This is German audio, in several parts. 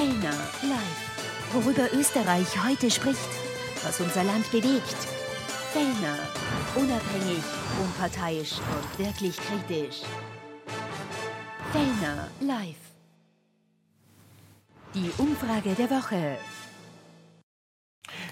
Fellner live. Worüber Österreich heute spricht, was unser Land bewegt. Fellner, unabhängig, unparteiisch und wirklich kritisch. Fellner live. Die Umfrage der Woche.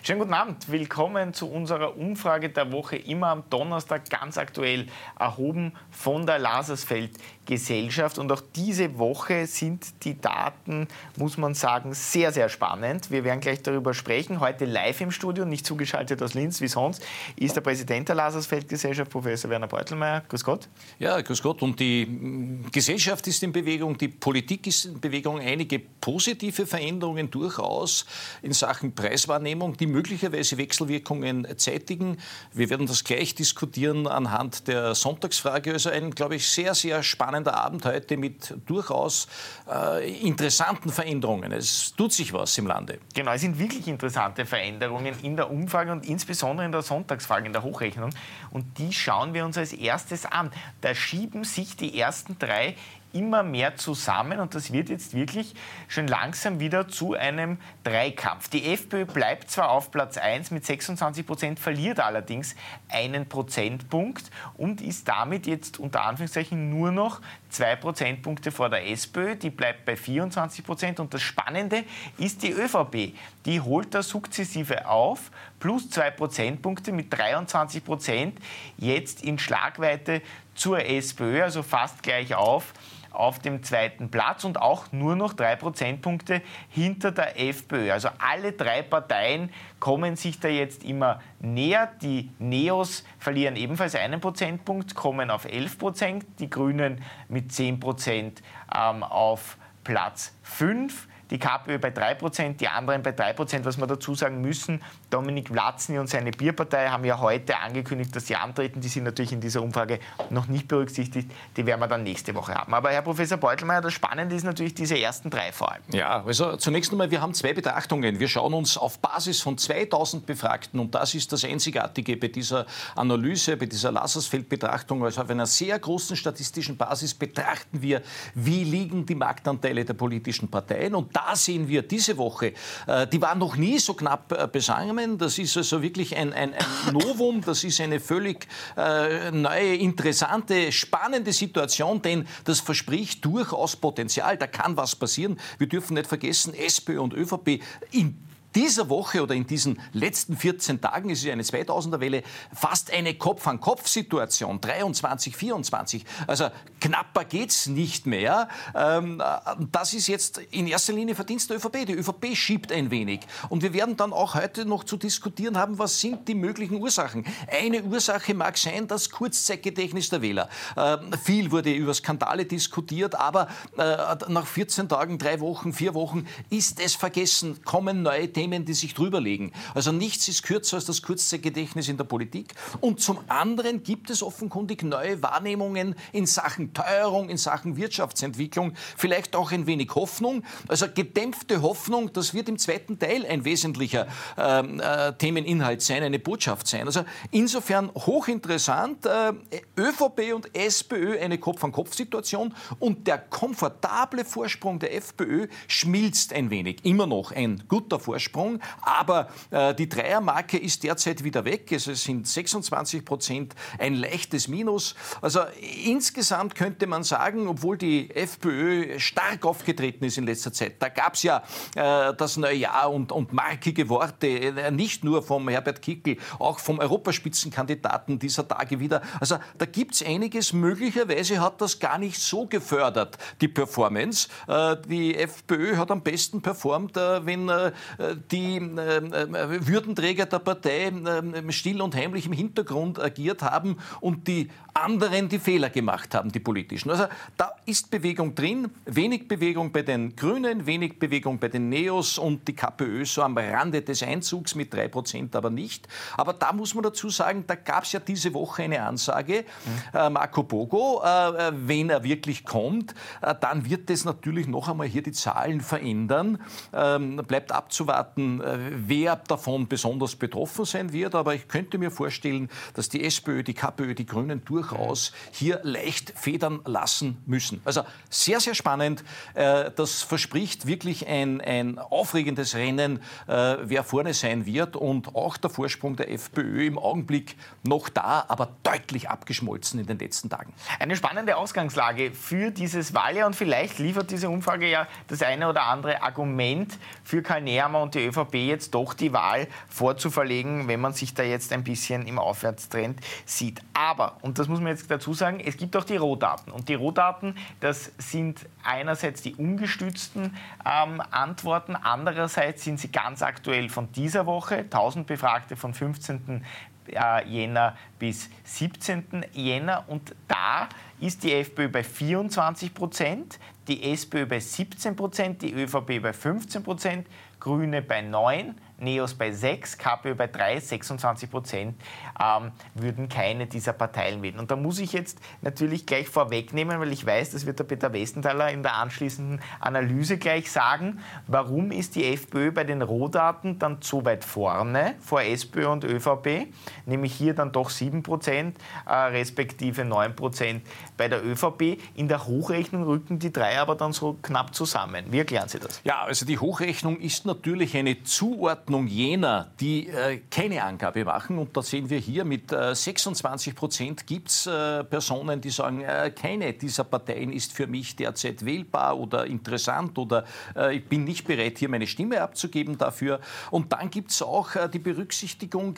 Schönen guten Abend, willkommen zu unserer Umfrage der Woche, immer am Donnerstag ganz aktuell erhoben von der Lasersfeld Gesellschaft. Und auch diese Woche sind die Daten, muss man sagen, sehr, sehr spannend. Wir werden gleich darüber sprechen. Heute live im Studio, nicht zugeschaltet aus Linz wie sonst, ist der Präsident der Lasersfeld Gesellschaft, Professor Werner Beutelmeier. Grüß Gott. Ja, grüß Gott. Und die mm, Gesellschaft ist in Bewegung, die Politik ist in Bewegung. Einige positive Veränderungen durchaus in Sachen Preiswahrnehmung, die möglicherweise Wechselwirkungen zeitigen. Wir werden das gleich diskutieren anhand der Sonntagsfrage. Also ein, glaube ich, sehr, sehr spannender spannender Abend heute mit durchaus äh, interessanten Veränderungen. Es tut sich was im Lande. Genau, es sind wirklich interessante Veränderungen in der Umfrage und insbesondere in der Sonntagsfrage, in der Hochrechnung. Und die schauen wir uns als erstes an. Da schieben sich die ersten drei immer mehr zusammen und das wird jetzt wirklich schon langsam wieder zu einem Dreikampf. Die FPÖ bleibt zwar auf Platz 1 mit 26 Prozent, verliert allerdings einen Prozentpunkt und ist damit jetzt unter Anführungszeichen nur noch zwei Prozentpunkte vor der SPÖ, die bleibt bei 24 Prozent. Und das Spannende ist die ÖVP, die holt da sukzessive auf, plus zwei Prozentpunkte mit 23 Prozent jetzt in Schlagweite zur SPÖ, also fast gleich auf auf dem zweiten Platz und auch nur noch drei Prozentpunkte hinter der FPÖ. Also alle drei Parteien kommen sich da jetzt immer näher. Die Neos verlieren ebenfalls einen Prozentpunkt, kommen auf 11 Prozent, die Grünen mit 10 Prozent ähm, auf Platz 5 die KPÖ bei 3%, die anderen bei 3%. Was wir dazu sagen müssen, Dominik Vlatzny und seine Bierpartei haben ja heute angekündigt, dass sie antreten. Die sind natürlich in dieser Umfrage noch nicht berücksichtigt. Die werden wir dann nächste Woche haben. Aber Herr Professor Beutelmeier, das Spannende ist natürlich diese ersten drei vor allem. Ja, also zunächst einmal, wir haben zwei Betrachtungen. Wir schauen uns auf Basis von 2000 Befragten, und das ist das Einzigartige bei dieser Analyse, bei dieser Lassersfeld-Betrachtung, also auf einer sehr großen statistischen Basis betrachten wir, wie liegen die Marktanteile der politischen Parteien. Und da sehen wir diese Woche, äh, die war noch nie so knapp äh, besangen. Das ist also wirklich ein, ein, ein Novum, das ist eine völlig äh, neue, interessante, spannende Situation, denn das verspricht durchaus Potenzial. Da kann was passieren. Wir dürfen nicht vergessen, SPÖ und ÖVP in dieser Woche oder in diesen letzten 14 Tagen, es ist eine 2000er-Welle, fast eine Kopf-an-Kopf-Situation, 23, 24. Also knapper geht es nicht mehr. Ähm, das ist jetzt in erster Linie Verdienst der ÖVP. Die ÖVP schiebt ein wenig. Und wir werden dann auch heute noch zu diskutieren haben, was sind die möglichen Ursachen. Eine Ursache mag sein, das Kurzzeitgedächtnis der Wähler. Ähm, viel wurde über Skandale diskutiert, aber äh, nach 14 Tagen, drei Wochen, vier Wochen ist es vergessen, kommen neue Themen die sich drüberlegen. Also nichts ist kürzer als das Kurzzeitgedächtnis in der Politik. Und zum anderen gibt es offenkundig neue Wahrnehmungen in Sachen Teuerung, in Sachen Wirtschaftsentwicklung, vielleicht auch ein wenig Hoffnung. Also gedämpfte Hoffnung, das wird im zweiten Teil ein wesentlicher ähm, äh, Themeninhalt sein, eine Botschaft sein. Also insofern hochinteressant. Äh, ÖVP und SPÖ eine Kopf-an-Kopf-Situation und der komfortable Vorsprung der FPÖ schmilzt ein wenig. Immer noch ein guter Vorsprung Vorsprung. Aber äh, die Dreiermarke ist derzeit wieder weg. Es sind 26 Prozent, ein leichtes Minus. Also insgesamt könnte man sagen, obwohl die FPÖ stark aufgetreten ist in letzter Zeit, da gab es ja äh, das Neujahr und, und markige Worte, äh, nicht nur vom Herbert Kickel, auch vom Europaspitzenkandidaten dieser Tage wieder. Also da gibt es einiges. Möglicherweise hat das gar nicht so gefördert, die Performance. Äh, die FPÖ hat am besten performt, äh, wenn äh, die ähm, äh, Würdenträger der Partei ähm, still und heimlich im Hintergrund agiert haben und die anderen die Fehler gemacht haben, die politischen. Also da ist Bewegung drin, wenig Bewegung bei den Grünen, wenig Bewegung bei den Neos und die KPÖ so am Rande des Einzugs mit drei Prozent aber nicht. Aber da muss man dazu sagen, da gab es ja diese Woche eine Ansage, äh, Marco Bogo, äh, wenn er wirklich kommt, äh, dann wird das natürlich noch einmal hier die Zahlen verändern. Ähm, bleibt abzuwarten erwarten, äh, wer davon besonders betroffen sein wird. Aber ich könnte mir vorstellen, dass die SPÖ, die KPÖ, die Grünen durchaus hier leicht federn lassen müssen. Also sehr, sehr spannend. Äh, das verspricht wirklich ein, ein aufregendes Rennen, äh, wer vorne sein wird. Und auch der Vorsprung der FPÖ im Augenblick noch da, aber deutlich abgeschmolzen in den letzten Tagen. Eine spannende Ausgangslage für dieses Wahljahr und vielleicht liefert diese Umfrage ja das eine oder andere Argument für Karl Nehammer und die ÖVP jetzt doch die Wahl vorzuverlegen, wenn man sich da jetzt ein bisschen im Aufwärtstrend sieht. Aber, und das muss man jetzt dazu sagen, es gibt auch die Rohdaten. Und die Rohdaten, das sind einerseits die ungestützten ähm, Antworten, andererseits sind sie ganz aktuell von dieser Woche, 1000 Befragte von 15. Äh, Jänner bis 17. Jänner. Und da ist die FPÖ bei 24 Prozent, die SPÖ bei 17 Prozent, die ÖVP bei 15 Prozent, Grüne bei 9 Neos bei 6, KPÖ bei 3, 26 Prozent ähm, würden keine dieser Parteien wählen. Und da muss ich jetzt natürlich gleich vorwegnehmen, weil ich weiß, das wird der Peter Westenthaler in der anschließenden Analyse gleich sagen, warum ist die FPÖ bei den Rohdaten dann so weit vorne vor SPÖ und ÖVP, nämlich hier dann doch 7 Prozent, äh, respektive 9 Prozent bei der ÖVP. In der Hochrechnung rücken die drei aber dann so knapp zusammen. Wie erklären Sie das? Ja, also die Hochrechnung ist natürlich eine Zuordnung Zuordnung jener, die äh, keine Angabe machen. Und da sehen wir hier, mit äh, 26 Prozent gibt es äh, Personen, die sagen, äh, keine dieser Parteien ist für mich derzeit wählbar oder interessant oder äh, ich bin nicht bereit, hier meine Stimme abzugeben dafür. Und dann gibt es auch äh, die Berücksichtigung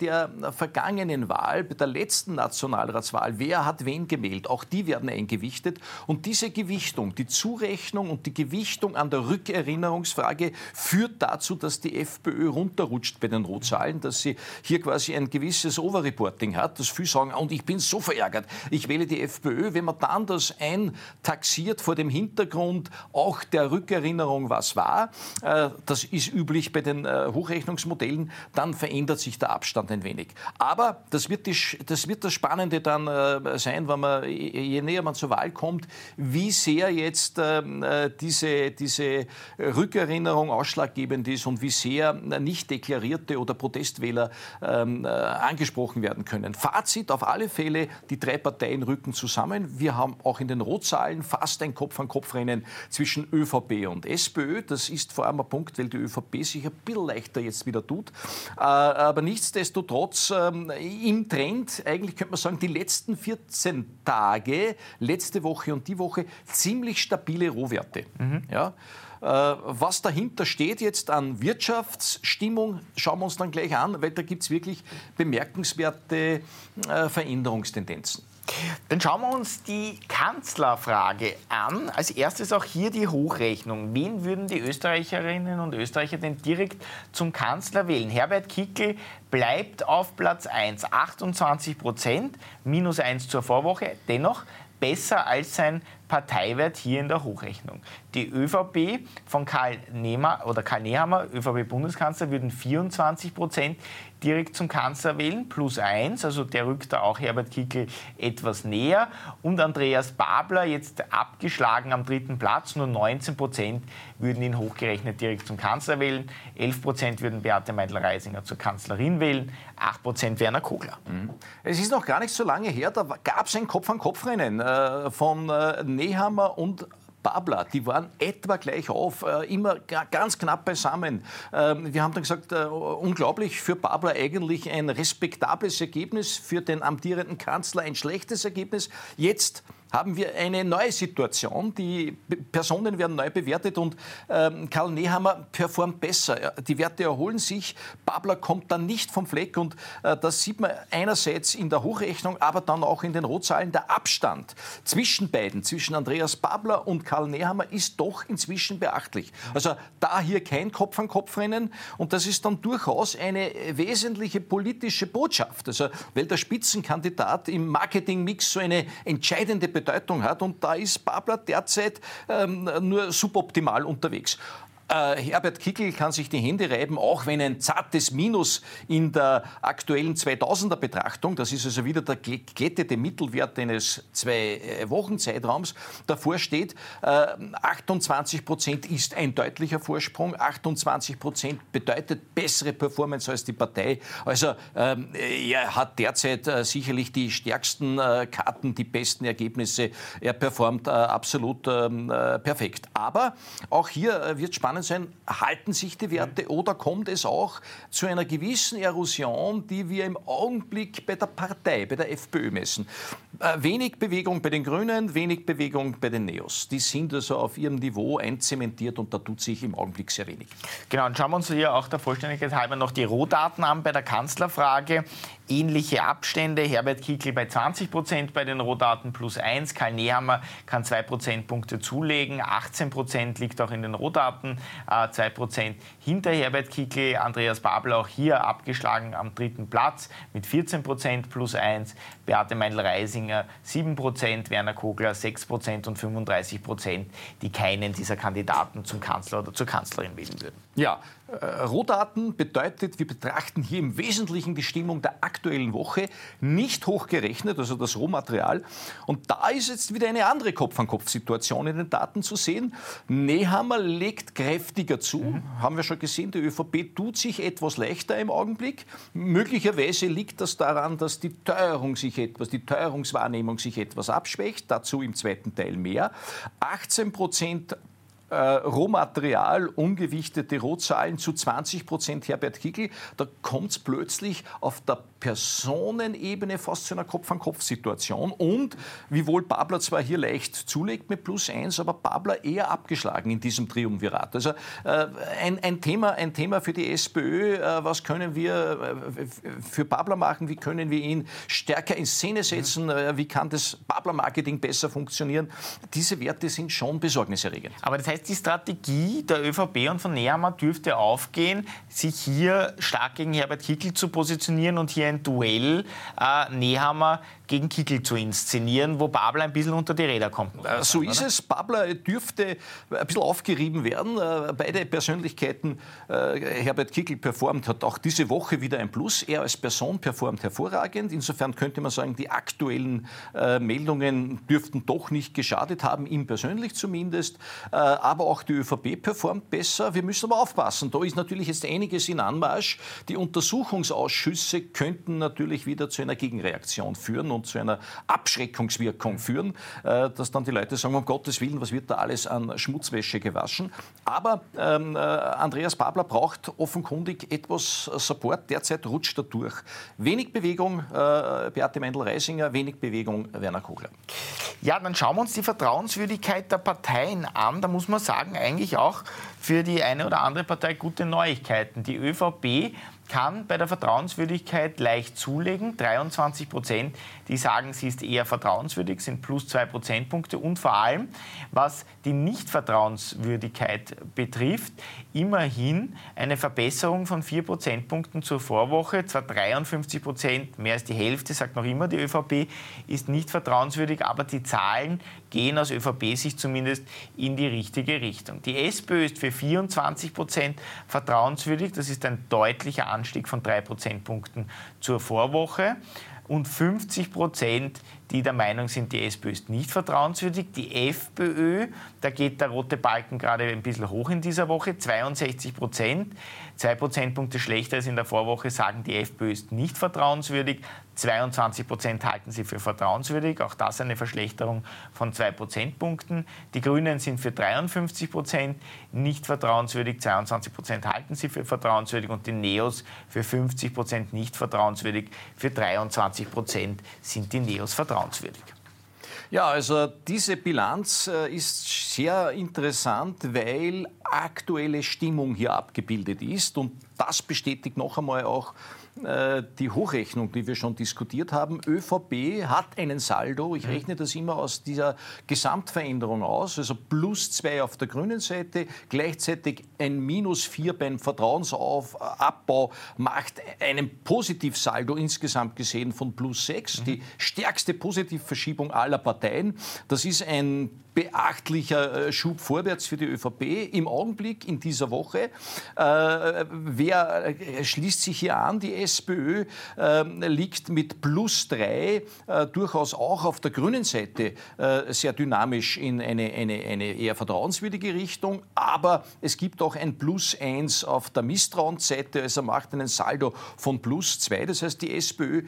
der vergangenen Wahl, der letzten Nationalratswahl. Wer hat wen gewählt? Auch die werden eingewichtet. Und diese Gewichtung, die Zurechnung und die Gewichtung an der Rückerinnerungsfrage führt dazu, dass die FPÖ FPÖ runterrutscht bei den Rotzahlen, dass sie hier quasi ein gewisses Overreporting hat, dass viele sagen, und ich bin so verärgert, ich wähle die FPÖ. Wenn man dann das eintaxiert vor dem Hintergrund auch der Rückerinnerung, was war, äh, das ist üblich bei den äh, Hochrechnungsmodellen, dann verändert sich der Abstand ein wenig. Aber das wird, die, das, wird das Spannende dann äh, sein, wenn man, je näher man zur Wahl kommt, wie sehr jetzt ähm, diese, diese Rückerinnerung ausschlaggebend ist und wie sehr nicht deklarierte oder Protestwähler ähm, äh, angesprochen werden können. Fazit auf alle Fälle, die drei Parteien rücken zusammen. Wir haben auch in den Rotzahlen fast ein Kopf-an-Kopf-Rennen zwischen ÖVP und SPÖ. Das ist vor allem ein Punkt, weil die ÖVP sich ein bisschen leichter jetzt wieder tut. Äh, aber nichtsdestotrotz ähm, im Trend, eigentlich könnte man sagen, die letzten 14 Tage, letzte Woche und die Woche, ziemlich stabile Rohwerte. Mhm. Ja? Äh, was dahinter steht jetzt an Wirtschaftsstimmung, schauen wir uns dann gleich an, weil da gibt es wirklich bemerkenswerte äh, Veränderungstendenzen. Dann schauen wir uns die Kanzlerfrage an. Als erstes auch hier die Hochrechnung. Wen würden die Österreicherinnen und Österreicher denn direkt zum Kanzler wählen? Herbert Kickel bleibt auf Platz 1, 28 Prozent, minus 1 zur Vorwoche. Dennoch besser als sein Parteiwert hier in der Hochrechnung. Die ÖVP von Karl, Nehmer, oder Karl Nehammer, ÖVP-Bundeskanzler, würden 24 Prozent direkt zum Kanzler wählen, plus eins, also der rückt da auch Herbert Kickl etwas näher. Und Andreas Babler, jetzt abgeschlagen am dritten Platz, nur 19 Prozent würden ihn hochgerechnet direkt zum Kanzler wählen, 11 Prozent würden Beate Meidel-Reisinger zur Kanzlerin wählen, 8 Prozent Werner Kogler. Mhm. Es ist noch gar nicht so lange her, da gab es ein Kopf-an-Kopf-Rennen äh, von äh, Nehammer und Babler, die waren etwa gleich auf, äh, immer ganz knapp beisammen. Ähm, wir haben dann gesagt, äh, unglaublich für Babler eigentlich ein respektables Ergebnis, für den amtierenden Kanzler ein schlechtes Ergebnis. Jetzt haben wir eine neue Situation. Die Personen werden neu bewertet und ähm, Karl Nehammer performt besser. Die Werte erholen sich. Babler kommt dann nicht vom Fleck und äh, das sieht man einerseits in der Hochrechnung, aber dann auch in den Rotzahlen. Der Abstand zwischen beiden, zwischen Andreas Babler und Karl Nehammer, ist doch inzwischen beachtlich. Also da hier kein Kopf-an-Kopf-Rennen und das ist dann durchaus eine wesentliche politische Botschaft. Also, weil der Spitzenkandidat im Marketingmix so eine entscheidende Bedeutung hat. Und da ist Babler derzeit ähm, nur suboptimal unterwegs. Äh, Herbert Kickel kann sich die Hände reiben, auch wenn ein zartes Minus in der aktuellen 2000er Betrachtung, das ist also wieder der geglättete Mittelwert eines Zwei-Wochen-Zeitraums, davor steht. Äh, 28 Prozent ist ein deutlicher Vorsprung, 28 Prozent bedeutet bessere Performance als die Partei. Also ähm, er hat derzeit äh, sicherlich die stärksten äh, Karten, die besten Ergebnisse. Er performt äh, absolut ähm, äh, perfekt. Aber auch hier äh, wird spannend sein, halten sich die Werte oder kommt es auch zu einer gewissen Erosion, die wir im Augenblick bei der Partei, bei der FPÖ messen. Äh, wenig Bewegung bei den Grünen, wenig Bewegung bei den Neos. Die sind also auf ihrem Niveau einzementiert und da tut sich im Augenblick sehr wenig. Genau, und schauen wir uns hier auch der Vollständigkeit halber noch die Rohdaten an bei der Kanzlerfrage. Ähnliche Abstände. Herbert Kickl bei 20 Prozent bei den Rohdaten plus 1. Karl Nehammer kann 2 Prozentpunkte zulegen. 18 Prozent liegt auch in den Rohdaten. 2 äh, Prozent hinter Herbert Kickl. Andreas Babel auch hier abgeschlagen am dritten Platz mit 14 Prozent plus 1. Beate Meindl-Reisinger 7 Prozent. Werner Kogler 6 Prozent und 35 Prozent, die keinen dieser Kandidaten zum Kanzler oder zur Kanzlerin wählen würden. Ja, Rohdaten bedeutet, wir betrachten hier im Wesentlichen die Stimmung der aktuellen Woche, nicht hochgerechnet, also das Rohmaterial. Und da ist jetzt wieder eine andere Kopf-an-Kopf-Situation in den Daten zu sehen. Nehammer legt kräftiger zu, mhm. haben wir schon gesehen, die ÖVP tut sich etwas leichter im Augenblick. Möglicherweise liegt das daran, dass die Teuerung sich etwas, die Teuerungswahrnehmung sich etwas abschwächt, dazu im zweiten Teil mehr. 18 Prozent äh, Rohmaterial, ungewichtete Rohzahlen zu 20 Prozent Herbert Kickl. Da kommt es plötzlich auf der Personenebene fast zu einer Kopf-an-Kopf-Situation. Und wiewohl Babler zwar hier leicht zulegt mit plus eins, aber Babler eher abgeschlagen in diesem Triumvirat. Also äh, ein, ein, Thema, ein Thema für die SPÖ. Äh, was können wir äh, für Babler machen? Wie können wir ihn stärker in Szene setzen? Äh, wie kann das Babler-Marketing besser funktionieren? Diese Werte sind schon besorgniserregend. Aber das heißt, die Strategie der ÖVP und von Nehammer dürfte aufgehen, sich hier stark gegen Herbert Kickl zu positionieren und hier ein Duell äh, Nehammer gegen Kickel zu inszenieren, wo Babler ein bisschen unter die Räder kommt. Äh, so ist es. Babler dürfte ein bisschen aufgerieben werden. Äh, beide Persönlichkeiten, äh, Herbert Kickel performt, hat auch diese Woche wieder ein Plus. Er als Person performt hervorragend. Insofern könnte man sagen, die aktuellen Meldungen dürften doch nicht geschadet haben, ihm persönlich zumindest. Aber auch die ÖVP performt besser. Wir müssen aber aufpassen. Da ist natürlich jetzt einiges in Anmarsch. Die Untersuchungsausschüsse könnten natürlich wieder zu einer Gegenreaktion führen und zu einer Abschreckungswirkung führen, äh, dass dann die Leute sagen, um Gottes Willen, was wird da alles an Schmutzwäsche gewaschen. Aber ähm, äh, Andreas Babler braucht offenkundig etwas Support. Derzeit rutscht er durch. Wenig Bewegung, äh, Beate Meindl-Reisinger, wenig Bewegung, Werner Kogler. Ja, dann schauen wir uns die Vertrauenswürdigkeit der Parteien an. Da muss man sagen, eigentlich auch für die eine oder andere Partei gute Neuigkeiten. Die ÖVP kann bei der Vertrauenswürdigkeit leicht zulegen. 23 Prozent, die sagen, sie ist eher vertrauenswürdig, sind plus zwei Prozentpunkte. Und vor allem, was die Nichtvertrauenswürdigkeit betrifft, immerhin eine Verbesserung von vier Prozentpunkten zur Vorwoche. Zwar 53 Prozent, mehr als die Hälfte, sagt noch immer die ÖVP, ist nicht vertrauenswürdig, aber die Zahlen gehen aus ÖVP-Sicht zumindest in die richtige Richtung. Die SPÖ ist für 24 Prozent vertrauenswürdig. Das ist ein deutlicher Anstieg von drei Prozentpunkten zur Vorwoche. Und 50 Prozent die der Meinung sind, die SPÖ ist nicht vertrauenswürdig. Die FPÖ, da geht der rote Balken gerade ein bisschen hoch in dieser Woche, 62 Prozent. Zwei Prozentpunkte schlechter als in der Vorwoche sagen, die FPÖ ist nicht vertrauenswürdig. 22 Prozent halten sie für vertrauenswürdig. Auch das eine Verschlechterung von zwei Prozentpunkten. Die Grünen sind für 53 Prozent nicht vertrauenswürdig. 22 Prozent halten sie für vertrauenswürdig. Und die Neos für 50 Prozent nicht vertrauenswürdig. Für 23 Prozent sind die Neos vertrauenswürdig. Ja, also diese Bilanz äh, ist sehr interessant, weil aktuelle Stimmung hier abgebildet ist. Und das bestätigt noch einmal auch die Hochrechnung, die wir schon diskutiert haben. ÖVP hat einen Saldo, ich mhm. rechne das immer aus dieser Gesamtveränderung aus, also plus zwei auf der grünen Seite, gleichzeitig ein minus vier beim Vertrauensabbau macht einen Positivsaldo insgesamt gesehen von plus sechs, mhm. die stärkste Positivverschiebung aller Parteien. Das ist ein beachtlicher Schub vorwärts für die ÖVP im Augenblick in dieser Woche. Äh, wer schließt sich hier an? Die SPÖ äh, liegt mit plus drei äh, durchaus auch auf der grünen Seite äh, sehr dynamisch in eine, eine, eine eher vertrauenswürdige Richtung. Aber es gibt auch ein plus eins auf der Misstrauensseite. Also macht einen Saldo von plus zwei. Das heißt, die SPÖ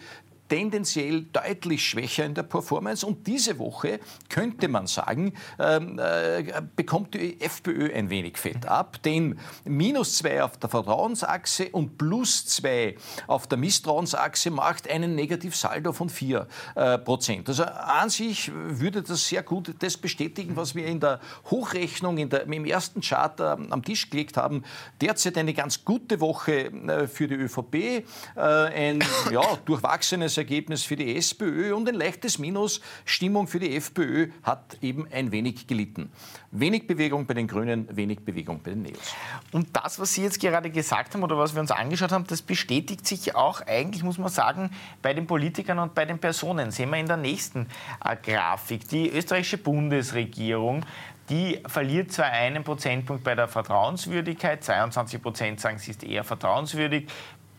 tendenziell deutlich schwächer in der Performance. Und diese Woche könnte man sagen, ähm, äh, bekommt die FPÖ ein wenig Fett ab. Denn minus zwei auf der Vertrauensachse und plus zwei auf der Misstrauensachse macht einen Negativsaldo von vier äh, Prozent. Also an sich würde das sehr gut das bestätigen, was wir in der Hochrechnung, in der, im ersten Chart äh, am Tisch gelegt haben. Derzeit eine ganz gute Woche äh, für die ÖVP, äh, ein ja, durchwachsenes Ergebnis für die SPÖ und ein leichtes Minus. Stimmung für die FPÖ hat eben ein wenig gelitten. Wenig Bewegung bei den Grünen, wenig Bewegung bei den Neos. Und das, was Sie jetzt gerade gesagt haben oder was wir uns angeschaut haben, das bestätigt sich auch eigentlich, muss man sagen, bei den Politikern und bei den Personen. Sehen wir in der nächsten äh, Grafik. Die österreichische Bundesregierung die verliert zwar einen Prozentpunkt bei der Vertrauenswürdigkeit, 22 Prozent sagen, sie ist eher vertrauenswürdig,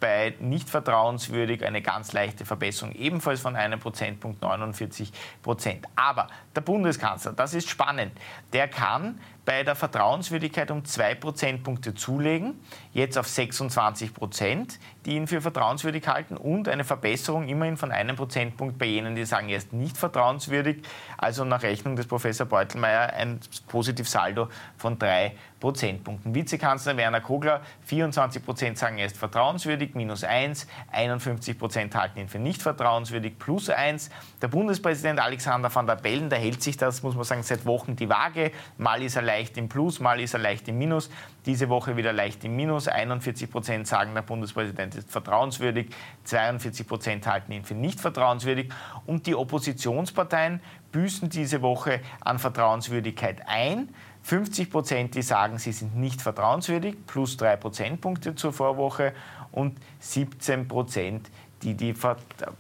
bei nicht vertrauenswürdig eine ganz leichte Verbesserung, ebenfalls von einem Prozentpunkt 49 Prozent. Aber der Bundeskanzler, das ist spannend, der kann bei der Vertrauenswürdigkeit um zwei Prozentpunkte zulegen, jetzt auf 26 Prozent, die ihn für vertrauenswürdig halten und eine Verbesserung immerhin von einem Prozentpunkt bei jenen, die sagen, er ist nicht vertrauenswürdig, also nach Rechnung des Professor Beutelmeier ein Positivsaldo von drei Prozentpunkten. Vizekanzler Werner Kogler, 24 Prozent sagen, er ist vertrauenswürdig, minus 1, 51 Prozent halten ihn für nicht vertrauenswürdig, plus 1. Der Bundespräsident Alexander van der Bellen, der hält sich das, muss man sagen, seit Wochen die Waage. Mal ist er leicht im Plus, mal ist er leicht im Minus. Diese Woche wieder leicht im Minus. 41 Prozent sagen, der Bundespräsident ist vertrauenswürdig. 42 Prozent halten ihn für nicht vertrauenswürdig. Und die Oppositionsparteien büßen diese Woche an Vertrauenswürdigkeit ein. 50 Prozent, die sagen, sie sind nicht vertrauenswürdig, plus drei Prozentpunkte zur Vorwoche. Und 17 Prozent, die die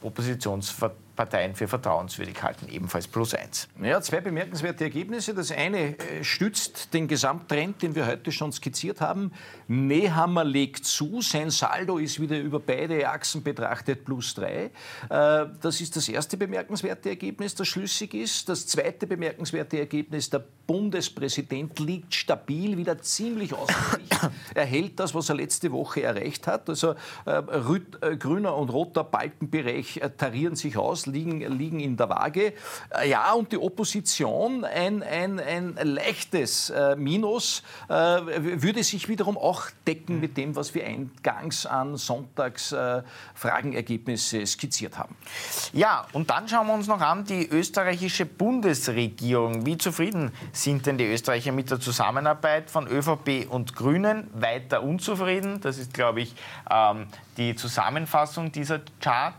Oppositionsparteien Parteien für vertrauenswürdig halten, ebenfalls plus eins. Ja, zwei bemerkenswerte Ergebnisse. Das eine äh, stützt den Gesamttrend, den wir heute schon skizziert haben. Nehammer legt zu, sein Saldo ist wieder über beide Achsen betrachtet plus drei. Äh, das ist das erste bemerkenswerte Ergebnis, das schlüssig ist. Das zweite bemerkenswerte Ergebnis, der Bundespräsident liegt stabil, wieder ziemlich ausgeglichen. er hält das, was er letzte Woche erreicht hat. Also äh, grüner und roter Balkenbereich tarieren sich aus liegen, liegen in der Waage. Äh, ja, und die Opposition, ein, ein, ein leichtes äh, Minus, äh, würde sich wiederum auch decken mit dem, was wir eingangs an Sonntags äh, Fragenergebnisse skizziert haben. Ja, und dann schauen wir uns noch an die österreichische Bundesregierung. Wie zufrieden sind denn die Österreicher mit der Zusammenarbeit von ÖVP und Grünen? Weiter unzufrieden. Das ist, glaube ich, ähm, die Zusammenfassung dieser Chart.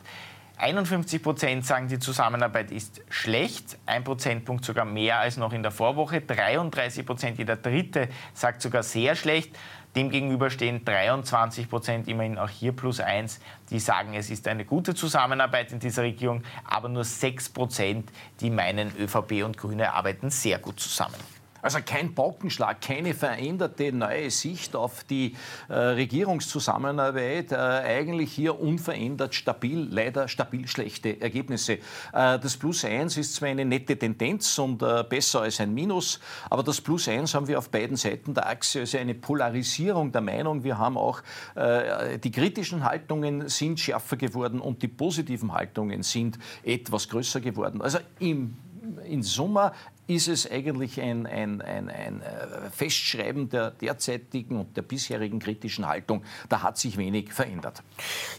51 Prozent sagen, die Zusammenarbeit ist schlecht, ein Prozentpunkt sogar mehr als noch in der Vorwoche. 33 Prozent, jeder Dritte sagt sogar sehr schlecht. Demgegenüber stehen 23 Prozent, immerhin auch hier plus eins, die sagen, es ist eine gute Zusammenarbeit in dieser Regierung, aber nur 6 Prozent, die meinen, ÖVP und Grüne arbeiten sehr gut zusammen. Also kein Paukenschlag, keine veränderte neue Sicht auf die äh, Regierungszusammenarbeit. Äh, eigentlich hier unverändert stabil, leider stabil schlechte Ergebnisse. Äh, das Plus 1 ist zwar eine nette Tendenz und äh, besser als ein Minus, aber das Plus 1 haben wir auf beiden Seiten der Achse, also eine Polarisierung der Meinung. Wir haben auch äh, die kritischen Haltungen sind schärfer geworden und die positiven Haltungen sind etwas größer geworden. Also im in Summe ist es eigentlich ein, ein, ein, ein, äh, Festschreiben der derzeitigen und der bisherigen kritischen Haltung. Da hat sich wenig verändert.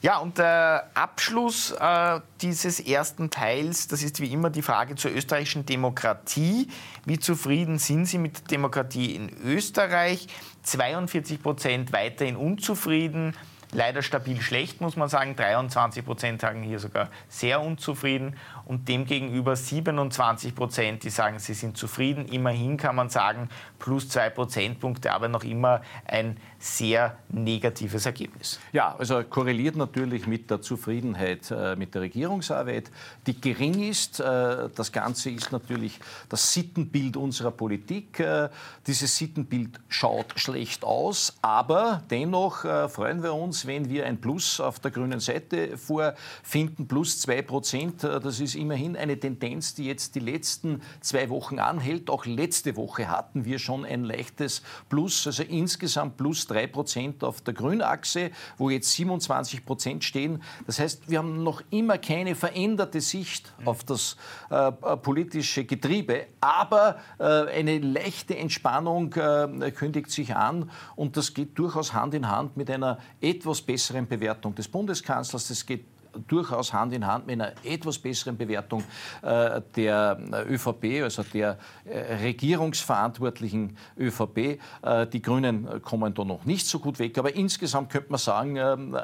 Ja, und der Abschluss äh, dieses ersten Teils, das ist wie immer die Frage zur österreichischen Demokratie. Wie zufrieden sind Sie mit der Demokratie in Österreich? 42 Prozent weiterhin unzufrieden. leider stabil schlecht, muss man sagen. 23 Prozent sagen hier sogar sehr unzufrieden und demgegenüber 27 Prozent, die sagen, sie sind zufrieden. Immerhin kann man sagen, plus zwei Prozentpunkte, aber noch immer ein sehr negatives Ergebnis. Ja, also korreliert natürlich mit der Zufriedenheit äh, mit der Regierungsarbeit, die gering ist. Äh, das Ganze ist natürlich das Sittenbild unserer Politik. Äh, dieses Sittenbild schaut schlecht aus, aber dennoch äh, freuen wir uns, wenn wir ein Plus auf der grünen Seite vorfinden, plus zwei Prozent. Äh, das ist immerhin eine Tendenz, die jetzt die letzten zwei Wochen anhält. Auch letzte Woche hatten wir schon ein leichtes Plus, also insgesamt plus 3 Prozent auf der Grünachse, wo jetzt 27 Prozent stehen. Das heißt, wir haben noch immer keine veränderte Sicht auf das äh, politische Getriebe, aber äh, eine leichte Entspannung äh, kündigt sich an und das geht durchaus Hand in Hand mit einer etwas besseren Bewertung des Bundeskanzlers. Das geht durchaus Hand in Hand mit einer etwas besseren Bewertung äh, der ÖVP, also der äh, regierungsverantwortlichen ÖVP. Äh, die Grünen kommen da noch nicht so gut weg, aber insgesamt könnte man sagen, ähm,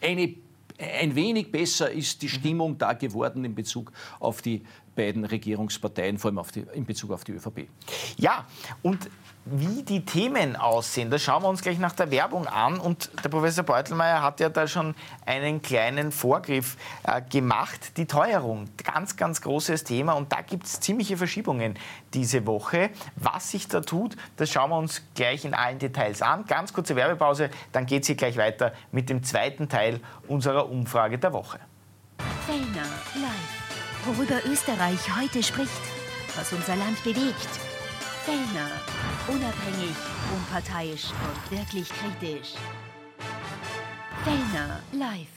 eine ein wenig besser ist die Stimmung da geworden in Bezug auf die beiden Regierungsparteien, vor allem die, in Bezug auf die ÖVP. Ja, und wie die Themen aussehen, das schauen wir uns gleich nach der Werbung an. Und der Professor Beutelmeier hat ja da schon einen kleinen Vorgriff äh, gemacht. Die Teuerung, ganz, ganz großes Thema. Und da gibt es ziemliche Verschiebungen diese Woche. Was sich da tut, das schauen wir uns gleich in allen Details an. Ganz kurze Werbepause, dann geht es hier gleich weiter mit dem zweiten Teil unserer Umfrage der Woche. Fellner live. Worüber Österreich heute spricht, was unser Land bewegt Fellner. Unabhängig, unparteiisch und wirklich kritisch. Fellner live.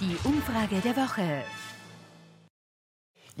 Die Umfrage der Woche.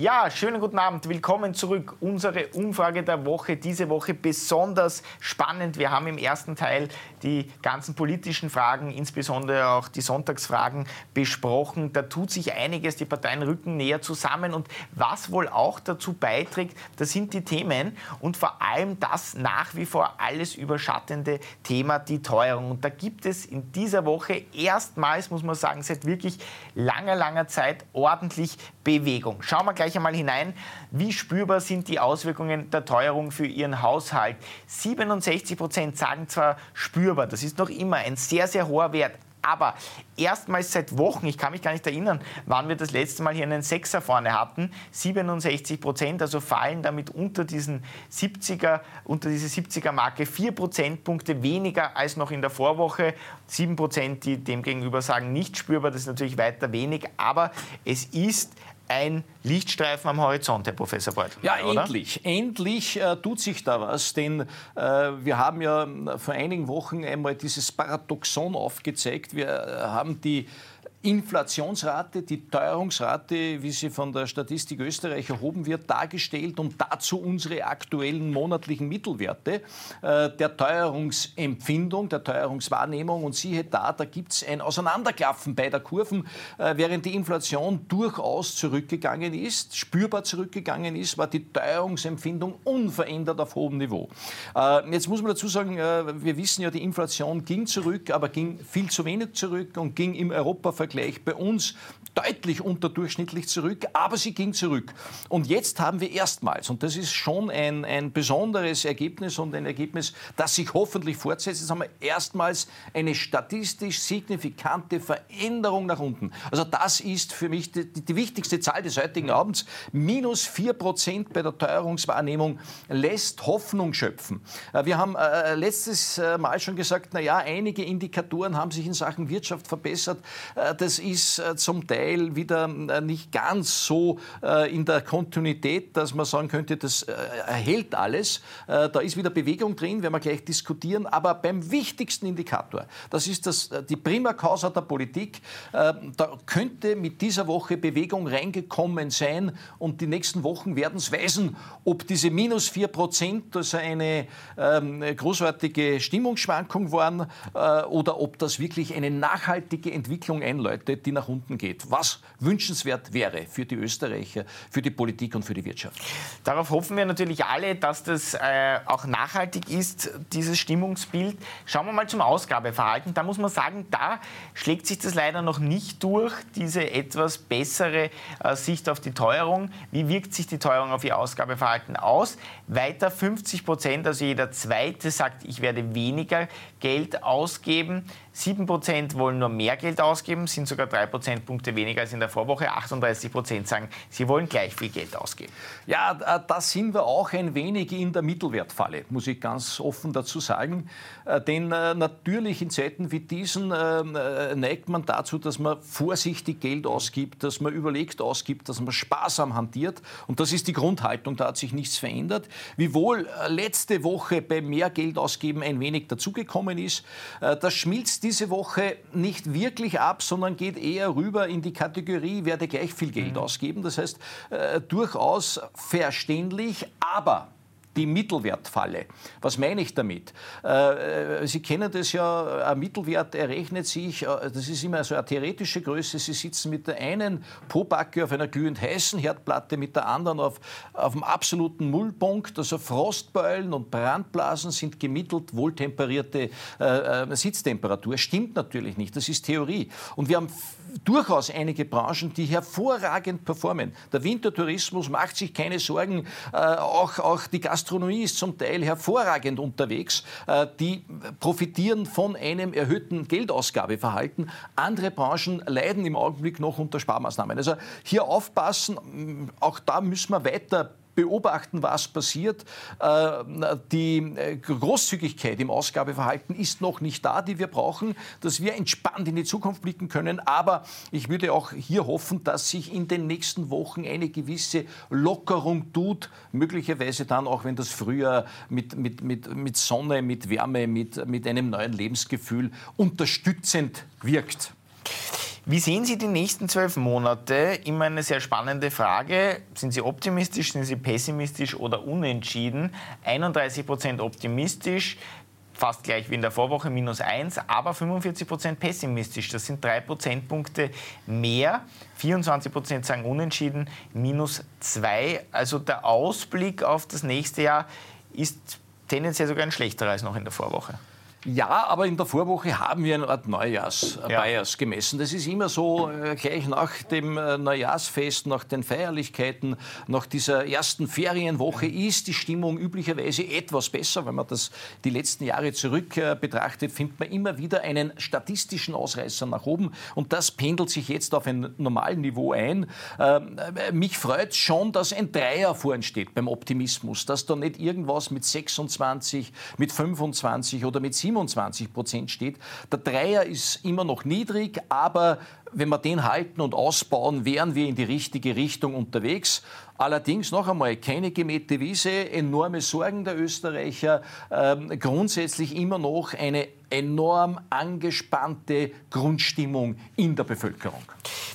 Ja, schönen guten Abend. Willkommen zurück. Unsere Umfrage der Woche, diese Woche besonders spannend. Wir haben im ersten Teil die ganzen politischen Fragen, insbesondere auch die Sonntagsfragen besprochen. Da tut sich einiges. Die Parteien rücken näher zusammen. Und was wohl auch dazu beiträgt, das sind die Themen und vor allem das nach wie vor alles überschattende Thema, die Teuerung. Und da gibt es in dieser Woche erstmals, muss man sagen, seit wirklich langer, langer Zeit ordentlich Bewegung. Schauen wir gleich einmal hinein, wie spürbar sind die Auswirkungen der Teuerung für Ihren Haushalt. 67 Prozent sagen zwar spürbar, das ist noch immer ein sehr, sehr hoher Wert, aber erstmals seit Wochen, ich kann mich gar nicht erinnern, wann wir das letzte Mal hier einen Sechser vorne hatten, 67 Prozent, also fallen damit unter diesen 70er, unter diese 70er Marke 4 Prozentpunkte weniger als noch in der Vorwoche. 7 Prozent, die demgegenüber sagen, nicht spürbar, das ist natürlich weiter wenig, aber es ist ein Lichtstreifen am Horizont, Herr Professor Beutel. Ja, oder? endlich. Endlich äh, tut sich da was, denn äh, wir haben ja vor einigen Wochen einmal dieses Paradoxon aufgezeigt. Wir äh, haben die Inflationsrate, die Teuerungsrate, wie sie von der Statistik Österreich erhoben wird, dargestellt und dazu unsere aktuellen monatlichen Mittelwerte äh, der Teuerungsempfindung, der Teuerungswahrnehmung. Und siehe da, da gibt es ein Auseinanderklaffen beider Kurven, äh, während die Inflation durchaus zurückgegangen ist, spürbar zurückgegangen ist, war die Teuerungsempfindung unverändert auf hohem Niveau. Äh, jetzt muss man dazu sagen, wir wissen ja, die Inflation ging zurück, aber ging viel zu wenig zurück und ging im Europavergleich Vergleich bei uns deutlich unterdurchschnittlich zurück, aber sie ging zurück. Und jetzt haben wir erstmals, und das ist schon ein, ein besonderes Ergebnis und ein Ergebnis, das sich hoffentlich fortsetzt, jetzt haben wir erstmals eine statistisch signifikante Veränderung nach unten. Also das ist für mich die, die wichtigste Zahl des heutigen Abends. Minus 4 Prozent bei der Teuerungswahrnehmung lässt Hoffnung schöpfen. Äh, wir haben äh, letztes äh, Mal schon gesagt, na ja, einige Indikatoren haben sich in Sachen Wirtschaft verbessert. Das ist äh, zum Teil wieder äh, nicht ganz so äh, in der Kontinuität, dass man sagen könnte, das erhält alles. Da ist wieder Bewegung drin, werden wir gleich diskutieren. Aber beim wichtigsten Indikator, das ist das, die Prima Causa der Politik, da könnte mit dieser Woche Bewegung reingekommen sein und die nächsten Wochen werden es weisen, ob diese minus 4 Prozent also eine ähm, großartige Stimmungsschwankung waren oder ob das wirklich eine nachhaltige Entwicklung einläuft Leute, die nach unten geht. Was wünschenswert wäre für die Österreicher, für die Politik und für die Wirtschaft. Darauf hoffen wir natürlich alle, dass das äh, auch nachhaltig ist, dieses Stimmungsbild. Schauen wir mal zum Ausgabeverhalten. Da muss man sagen, da schlägt sich das leider noch nicht durch, diese etwas bessere äh, Sicht auf die Teuerung. Wie wirkt sich die Teuerung auf Ihr Ausgabeverhalten aus? Weiter 50 Prozent, also jeder Zweite sagt, ich werde weniger Geld ausgeben. 7% wollen nur mehr Geld ausgeben, sind sogar 3 Prozentpunkte weniger als in der Vorwoche. 38 Prozent sagen, sie wollen gleich viel Geld ausgeben. Ja, äh, da sind wir auch ein wenig in der Mittelwertfalle, muss ich ganz offen dazu sagen. Äh, denn äh, natürlich in Zeiten wie diesen neigt man dazu, dass man vorsichtig Geld ausgibt, dass man überlegt ausgibt, dass man sparsam hantiert. Und das ist die Grundhaltung, da hat sich nichts verändert. Wiewohl letzte Woche bei mehr Geld ausgeben ein wenig dazugekommen ist, das schmilzt diese Woche nicht wirklich ab, sondern geht eher rüber in die Kategorie, werde gleich viel Geld mhm. ausgeben. Das heißt, äh, durchaus verständlich, aber die Mittelwertfalle. Was meine ich damit? Äh, Sie kennen das ja, ein Mittelwert errechnet sich, äh, das ist immer so eine theoretische Größe, Sie sitzen mit der einen Pobacke auf einer glühend heißen Herdplatte, mit der anderen auf, auf dem absoluten Nullpunkt. Also Frostbeulen und Brandblasen sind gemittelt wohltemperierte äh, äh, Sitztemperatur. Stimmt natürlich nicht, das ist Theorie. Und wir haben durchaus einige Branchen, die hervorragend performen. Der Wintertourismus macht sich keine Sorgen, äh, auch, auch die Gastronomie ist zum Teil hervorragend unterwegs. Äh, die profitieren von einem erhöhten Geldausgabeverhalten. Andere Branchen leiden im Augenblick noch unter Sparmaßnahmen. Also hier aufpassen, auch da müssen wir weiter beobachten, was passiert. Äh, die äh, Großzügigkeit im Ausgabeverhalten ist noch nicht da, die wir brauchen, dass wir entspannt in die Zukunft blicken können. Aber ich würde auch hier hoffen, dass sich in den nächsten Wochen eine gewisse Lockerung tut, möglicherweise dann auch, wenn das Frühjahr mit, mit, mit, mit Sonne, mit Wärme, mit, mit einem neuen Lebensgefühl unterstützend wirkt. Wie sehen Sie die nächsten zwölf Monate? Immer eine sehr spannende Frage. Sind Sie optimistisch, sind Sie pessimistisch oder unentschieden? 31 Prozent optimistisch, fast gleich wie in der Vorwoche, minus 1, aber 45 Prozent pessimistisch. Das sind drei Prozentpunkte mehr. 24 Prozent sagen unentschieden, minus 2. Also der Ausblick auf das nächste Jahr ist tendenziell sogar ein schlechterer als noch in der Vorwoche. Ja, aber in der Vorwoche haben wir eine Art Neujahrs-Bias ja. gemessen. Das ist immer so, äh, gleich nach dem äh, Neujahrsfest, nach den Feierlichkeiten, nach dieser ersten Ferienwoche ist die Stimmung üblicherweise etwas besser. Wenn man das die letzten Jahre zurück äh, betrachtet, findet man immer wieder einen statistischen Ausreißer nach oben. Und das pendelt sich jetzt auf ein normales Niveau ein. Ähm, mich freut schon, dass ein Dreier vorn steht beim Optimismus, dass da nicht irgendwas mit 26, mit 25 oder mit 27 27 Prozent steht. Der Dreier ist immer noch niedrig, aber wenn wir den halten und ausbauen, wären wir in die richtige Richtung unterwegs. Allerdings noch einmal keine gemähte Wiese, enorme Sorgen der Österreicher, ähm, grundsätzlich immer noch eine enorm angespannte Grundstimmung in der Bevölkerung.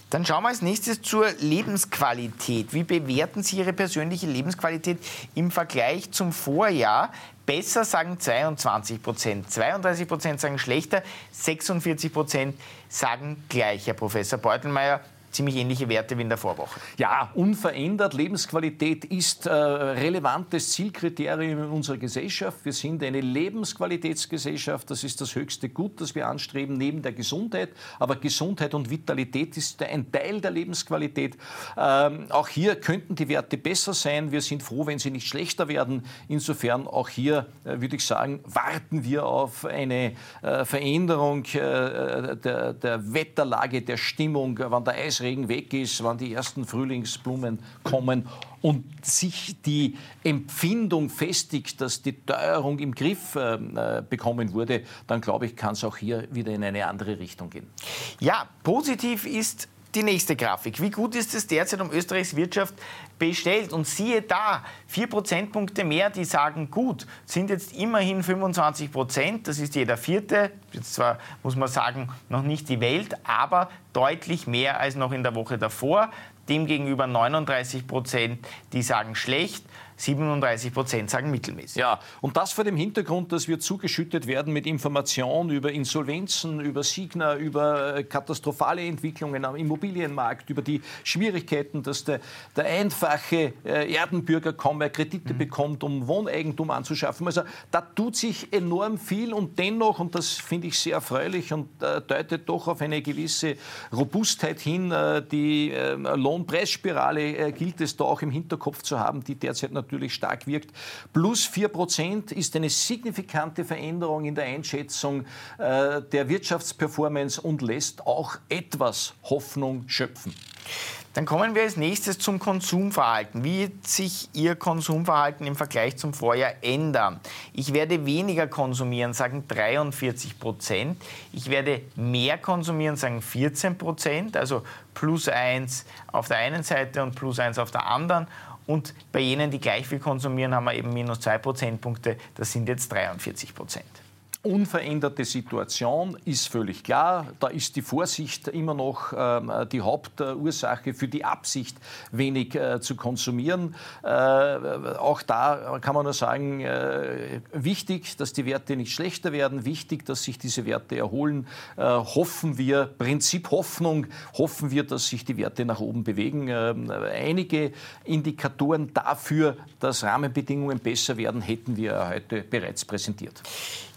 Dann schauen wir als nächstes zur Lebensqualität. Wie bewerten Sie Ihre persönliche Lebensqualität im Vergleich zum Vorjahr? Besser sagen 22 Prozent, 32 Prozent sagen schlechter, 46 Prozent sagen gleich, Herr Professor Beutelmeier ziemlich ähnliche Werte wie in der Vorwoche. Ja, unverändert. Lebensqualität ist äh, relevantes Zielkriterium in unserer Gesellschaft. Wir sind eine Lebensqualitätsgesellschaft. Das ist das höchste Gut, das wir anstreben, neben der Gesundheit. Aber Gesundheit und Vitalität ist ein Teil der Lebensqualität. Ähm, auch hier könnten die Werte besser sein. Wir sind froh, wenn sie nicht schlechter werden. Insofern auch hier äh, würde ich sagen, warten wir auf eine äh, Veränderung äh, der, der Wetterlage, der Stimmung, wann der Eis Regen weg ist, wann die ersten Frühlingsblumen kommen und sich die Empfindung festigt, dass die Teuerung im Griff äh, bekommen wurde, dann glaube ich, kann es auch hier wieder in eine andere Richtung gehen. Ja, positiv ist die nächste Grafik. Wie gut ist es derzeit um Österreichs Wirtschaft bestellt? Und siehe da, vier Prozentpunkte mehr, die sagen gut, sind jetzt immerhin 25 Prozent. Das ist jeder vierte. Jetzt zwar, muss man sagen, noch nicht die Welt, aber deutlich mehr als noch in der Woche davor. Demgegenüber 39 Prozent, die sagen schlecht. 37 Prozent sagen mittelmäßig. Ja, und das vor dem Hintergrund, dass wir zugeschüttet werden mit Informationen über Insolvenzen, über Signer, über äh, katastrophale Entwicklungen am Immobilienmarkt, über die Schwierigkeiten, dass der, der einfache äh, Erdenbürger kaum mehr Kredite mhm. bekommt, um Wohneigentum anzuschaffen. Also da tut sich enorm viel und dennoch, und das finde ich sehr erfreulich und äh, deutet doch auf eine gewisse Robustheit hin, äh, die äh, Lohnpreisspirale gilt es da auch im Hinterkopf zu haben, die derzeit natürlich natürlich stark wirkt. Plus 4 Prozent ist eine signifikante Veränderung in der Einschätzung äh, der Wirtschaftsperformance und lässt auch etwas Hoffnung schöpfen. Dann kommen wir als nächstes zum Konsumverhalten. Wie wird sich Ihr Konsumverhalten im Vergleich zum Vorjahr ändern? Ich werde weniger konsumieren, sagen 43 Prozent. Ich werde mehr konsumieren, sagen 14 Prozent. Also plus 1 auf der einen Seite und plus 1 auf der anderen. Und bei jenen, die gleich viel konsumieren, haben wir eben minus 2 Prozentpunkte. Das sind jetzt 43 Prozent unveränderte Situation ist völlig klar. Da ist die Vorsicht immer noch äh, die Hauptursache für die Absicht, wenig äh, zu konsumieren. Äh, auch da kann man nur sagen, äh, wichtig, dass die Werte nicht schlechter werden, wichtig, dass sich diese Werte erholen. Äh, hoffen wir, Prinzip Hoffnung, hoffen wir, dass sich die Werte nach oben bewegen. Ähm, einige Indikatoren dafür, dass Rahmenbedingungen besser werden, hätten wir heute bereits präsentiert.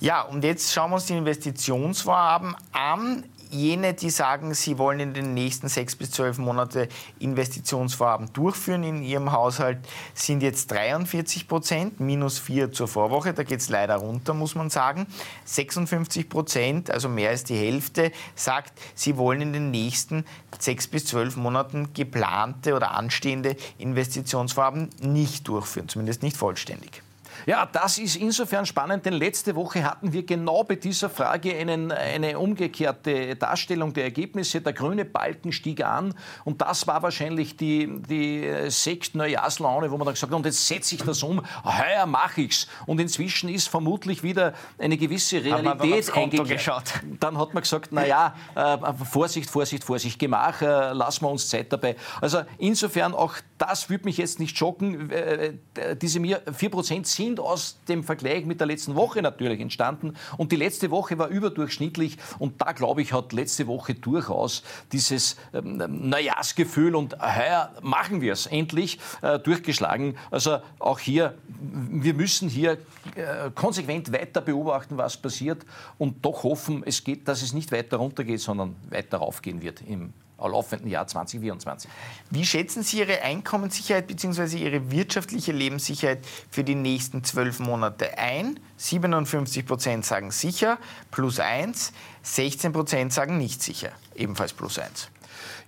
Ja, und jetzt schauen wir uns die Investitionsvorhaben an. Jene, die sagen, sie wollen in den nächsten sechs bis zwölf Monate Investitionsvorhaben durchführen in ihrem Haushalt, sind jetzt 43 Prozent, minus vier zur Vorwoche. Da geht es leider runter, muss man sagen. 56 Prozent, also mehr als die Hälfte, sagt, sie wollen in den nächsten sechs bis zwölf Monaten geplante oder anstehende Investitionsvorhaben nicht durchführen, zumindest nicht vollständig. Ja, das ist insofern spannend, denn letzte Woche hatten wir genau bei dieser Frage einen, eine umgekehrte Darstellung der Ergebnisse. Der grüne Balken stieg an und das war wahrscheinlich die, die Sekt-Neujahrslaune, wo man dann gesagt hat, und jetzt setze ich das um, heuer mache ich's. Und inzwischen ist vermutlich wieder eine gewisse Realität eingekehrt. Dann hat man gesagt, naja, äh, Vorsicht, Vorsicht, Vorsicht, Gemach, äh, lassen wir uns Zeit dabei. Also insofern auch das würde mich jetzt nicht schocken. Äh, äh diese 4% sind aus dem Vergleich mit der letzten Woche natürlich entstanden. Und die letzte Woche war überdurchschnittlich. Und da, glaube ich, hat letzte Woche durchaus dieses ähm, Neujahrsgefühl und heuer machen wir es endlich äh, durchgeschlagen. Also auch hier, wir müssen hier äh, konsequent weiter beobachten, was passiert und doch hoffen, es geht, dass es nicht weiter runtergeht, sondern weiter raufgehen wird im laufenden Jahr 2024. Wie schätzen Sie Ihre Einkommenssicherheit bzw. Ihre wirtschaftliche Lebenssicherheit für die nächsten zwölf Monate ein? 57 Prozent sagen sicher, plus eins. 16 Prozent sagen nicht sicher, ebenfalls plus eins.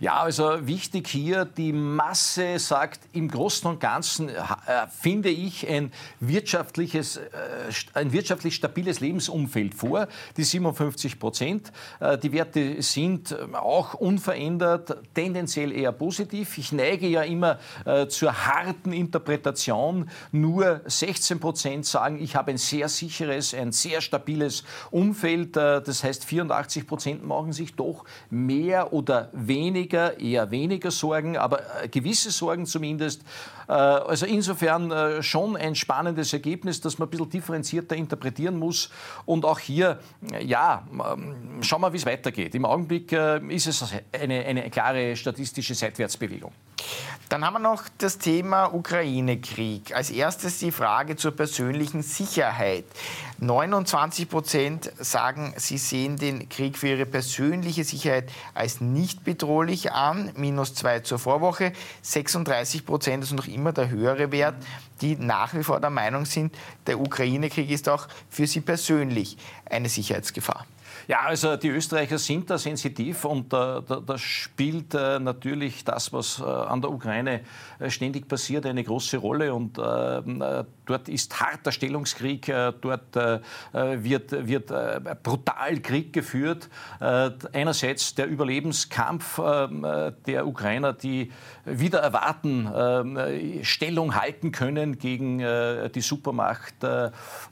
Ja, also wichtig hier, die Masse sagt im Großen und Ganzen, äh, finde ich, ein, wirtschaftliches, äh, ein wirtschaftlich stabiles Lebensumfeld vor, die 57 Prozent. Äh, die Werte sind auch unverändert, tendenziell eher positiv. Ich neige ja immer zur harten Interpretation. Nur 16 Prozent sagen, ich habe ein sehr sicheres, ein sehr stabiles Umfeld. Das heißt, 84 Prozent machen sich doch mehr oder weniger weniger, eher weniger Sorgen, aber äh, gewisse Sorgen zumindest. Äh, also insofern äh, schon ein spannendes Ergebnis, das man ein bisschen differenzierter interpretieren muss. Und auch hier, ja, ähm, schauen wir, wie es weitergeht. Im Augenblick ist es eine, eine klare statistische Seitwärtsbewegung. Dann haben wir noch das Thema Ukraine-Krieg. Als erstes die Frage zur persönlichen Sicherheit. 29 Prozent sagen, sie sehen den Krieg für ihre persönliche Sicherheit als nicht bedrohlich an, minus zwei zur Vorwoche. 36 Prozent, das ist noch immer der höhere Wert, die nach wie vor der Meinung sind, der Ukraine-Krieg ist auch für sie persönlich eine Sicherheitsgefahr. Ja, also die Österreicher sind da sensitiv und da, da, da spielt äh, natürlich das, was äh, an der Ukraine äh, ständig passiert, eine große Rolle. Und äh, äh, dort ist harter Stellungskrieg, äh, dort wird, wird brutal Krieg geführt. einerseits der Überlebenskampf der Ukrainer, die wieder erwarten, Stellung halten können gegen die Supermacht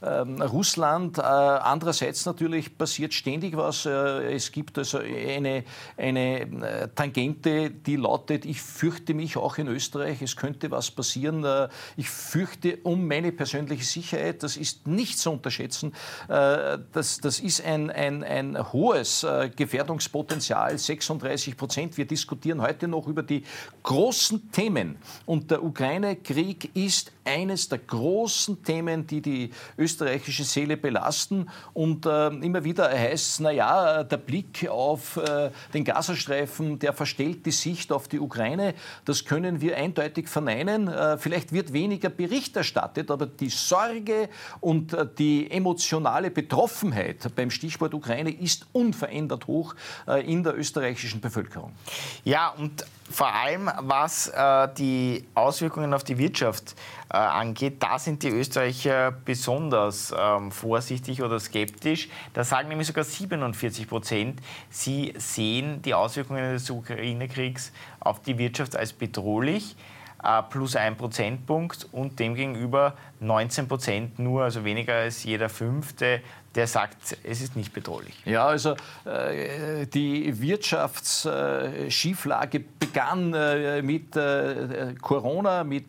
Russland. andererseits natürlich passiert ständig ständig was. Äh, es gibt also eine, eine äh, Tangente, die lautet, ich fürchte mich auch in Österreich, es könnte was passieren. Äh, ich fürchte um meine persönliche Sicherheit. Das ist nicht zu unterschätzen. Das, das ist ein, ein, ein hohes Gefährdungspotenzial, 36 Prozent. Wir diskutieren heute noch über die großen Themen. Und der Ukraine-Krieg ist eines der großen Themen, die die österreichische Seele belasten. Und immer wieder heißt naja, der Blick auf äh, den Gazastreifen, der verstellt die Sicht auf die Ukraine. Das können wir eindeutig verneinen. Äh, vielleicht wird weniger Bericht erstattet, aber die Sorge und äh, die emotionale Betroffenheit beim Stichwort Ukraine ist unverändert hoch äh, in der österreichischen Bevölkerung. Ja, und vor allem was äh, die Auswirkungen auf die Wirtschaft äh, angeht, da sind die Österreicher besonders ähm, vorsichtig oder skeptisch. Da sagen nämlich sogar 47 Prozent, sie sehen die Auswirkungen des Ukraine-Kriegs auf die Wirtschaft als bedrohlich äh, plus ein Prozentpunkt und demgegenüber 19 Prozent nur, also weniger als jeder Fünfte, der sagt, es ist nicht bedrohlich. Ja, also äh, die Wirtschaftsschieflage begann äh, mit äh, Corona, mit,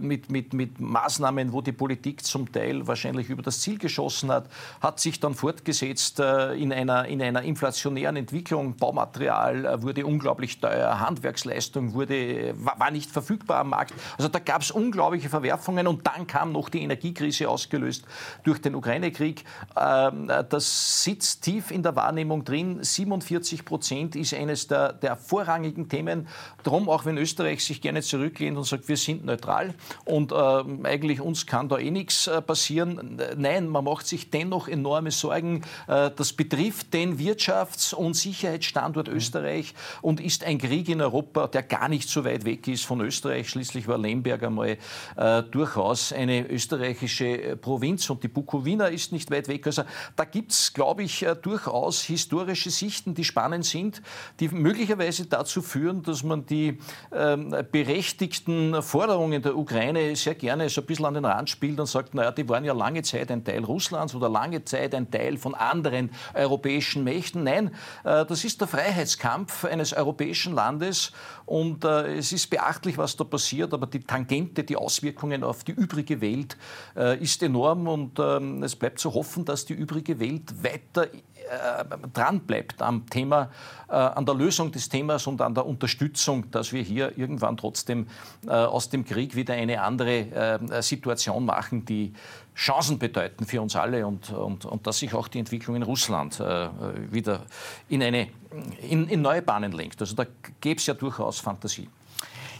mit, mit, mit Maßnahmen, wo die Politik zum Teil wahrscheinlich über das Ziel geschossen hat, hat sich dann fortgesetzt in, einer, in einer inflationären Entwicklung. Baumaterial wurde unglaublich teuer, Handwerksleistung wurde, war nicht verfügbar am Markt. Also da gab es unglaubliche Verwerfungen und dann kam noch die Energiekrise ausgelöst durch den Ukraine-Krieg. Ähm, das sitzt tief in der Wahrnehmung drin. 47 Prozent ist eines der, der vorrangigen Themen. Darum, auch wenn Österreich sich gerne zurücklehnt und sagt, wir sind neutral und äh, eigentlich uns kann da eh nichts äh, passieren. Nein, man macht sich dennoch enorme Sorgen. Äh, das betrifft den Wirtschafts- und Sicherheitsstandort Österreich und ist ein Krieg in Europa, der gar nicht so weit weg ist von Österreich. Schließlich war Lemberg einmal äh, durchaus eine österreichische Provinz und die Bukowina ist nicht weit weg. Also da gibt es, glaube ich, äh, durchaus historische Sichten, die spannend sind, die möglicherweise dazu führen, dass man die ähm, berechtigten Forderungen der Ukraine sehr gerne so ein bisschen an den Rand spielt und sagt, naja, die waren ja lange Zeit ein Teil Russlands oder lange Zeit ein Teil von anderen europäischen Mächten. Nein, äh, das ist der Freiheitskampf eines europäischen Landes und äh, es ist beachtlich, was da passiert, aber die Tangente, die Auswirkungen auf die übrige Welt ist enorm und ähm, es bleibt zu hoffen, dass die übrige Welt weiter äh, dran bleibt am Thema, äh, an der Lösung des Themas und an der Unterstützung, dass wir hier irgendwann trotzdem äh, aus dem Krieg wieder eine andere äh, Situation machen, die Chancen bedeuten für uns alle und, und, und dass sich auch die Entwicklung in Russland äh, wieder in, eine, in, in neue Bahnen lenkt. Also da gäbe es ja durchaus Fantasie.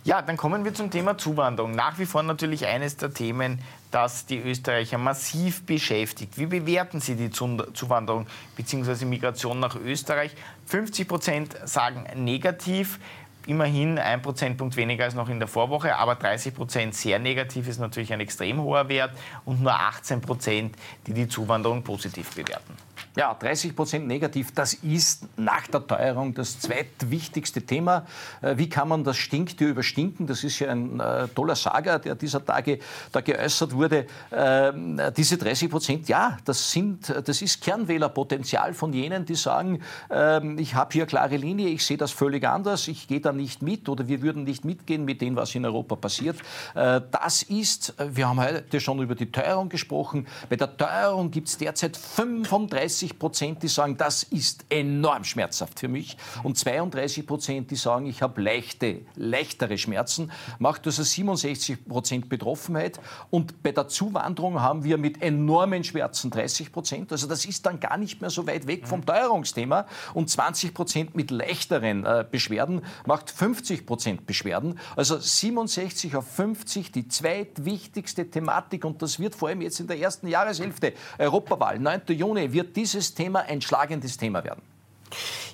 Ja, dann kommen wir zum Thema Zuwanderung. Nach wie vor natürlich eines der Themen, das die Österreicher massiv beschäftigt. Wie bewerten Sie die Zuwanderung bzw. Migration nach Österreich? 50 Prozent sagen negativ. Immerhin ein Prozentpunkt weniger als noch in der Vorwoche, aber 30 Prozent sehr negativ ist natürlich ein extrem hoher Wert und nur 18 Prozent, die die Zuwanderung positiv bewerten. Ja, 30 Prozent negativ, das ist nach der Teuerung das zweitwichtigste Thema. Äh, wie kann man das Stinktier überstinken? Das ist ja ein äh, toller Saga, der dieser Tage da geäußert wurde. Ähm, diese 30 Prozent, ja, das, sind, das ist Kernwählerpotenzial von jenen, die sagen, ähm, ich habe hier klare Linie, ich sehe das völlig anders, ich gehe da nicht mit oder wir würden nicht mitgehen mit dem, was in Europa passiert. Äh, das ist, wir haben heute schon über die Teuerung gesprochen, bei der Teuerung gibt es derzeit 35 60 Prozent, die sagen, das ist enorm schmerzhaft für mich. Und 32 Prozent, die sagen, ich habe leichte, leichtere Schmerzen. Macht also 67 Prozent Betroffenheit. Und bei der Zuwanderung haben wir mit enormen Schmerzen 30 Prozent. Also das ist dann gar nicht mehr so weit weg vom Teuerungsthema. Und 20 Prozent mit leichteren äh, Beschwerden macht 50 Prozent Beschwerden. Also 67 auf 50, die zweitwichtigste Thematik. Und das wird vor allem jetzt in der ersten Jahreshälfte, Europawahl, 9. Juni, wird diese dieses Thema ein schlagendes Thema werden.